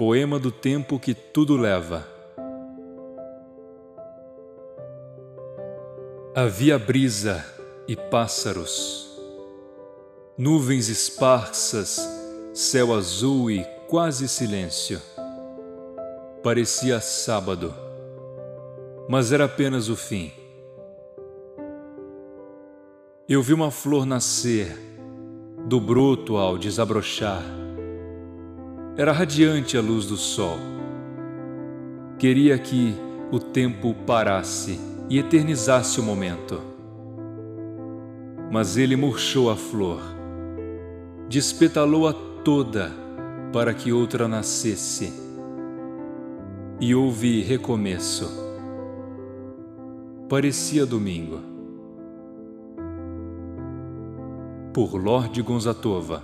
Poema do tempo que tudo leva. Havia brisa e pássaros, nuvens esparsas, céu azul e quase silêncio. Parecia sábado, mas era apenas o fim. Eu vi uma flor nascer, do broto ao desabrochar. Era radiante a luz do sol. Queria que o tempo parasse e eternizasse o momento. Mas ele murchou a flor, despetalou-a toda para que outra nascesse. E houve recomeço. Parecia domingo por Lorde Gonzatova.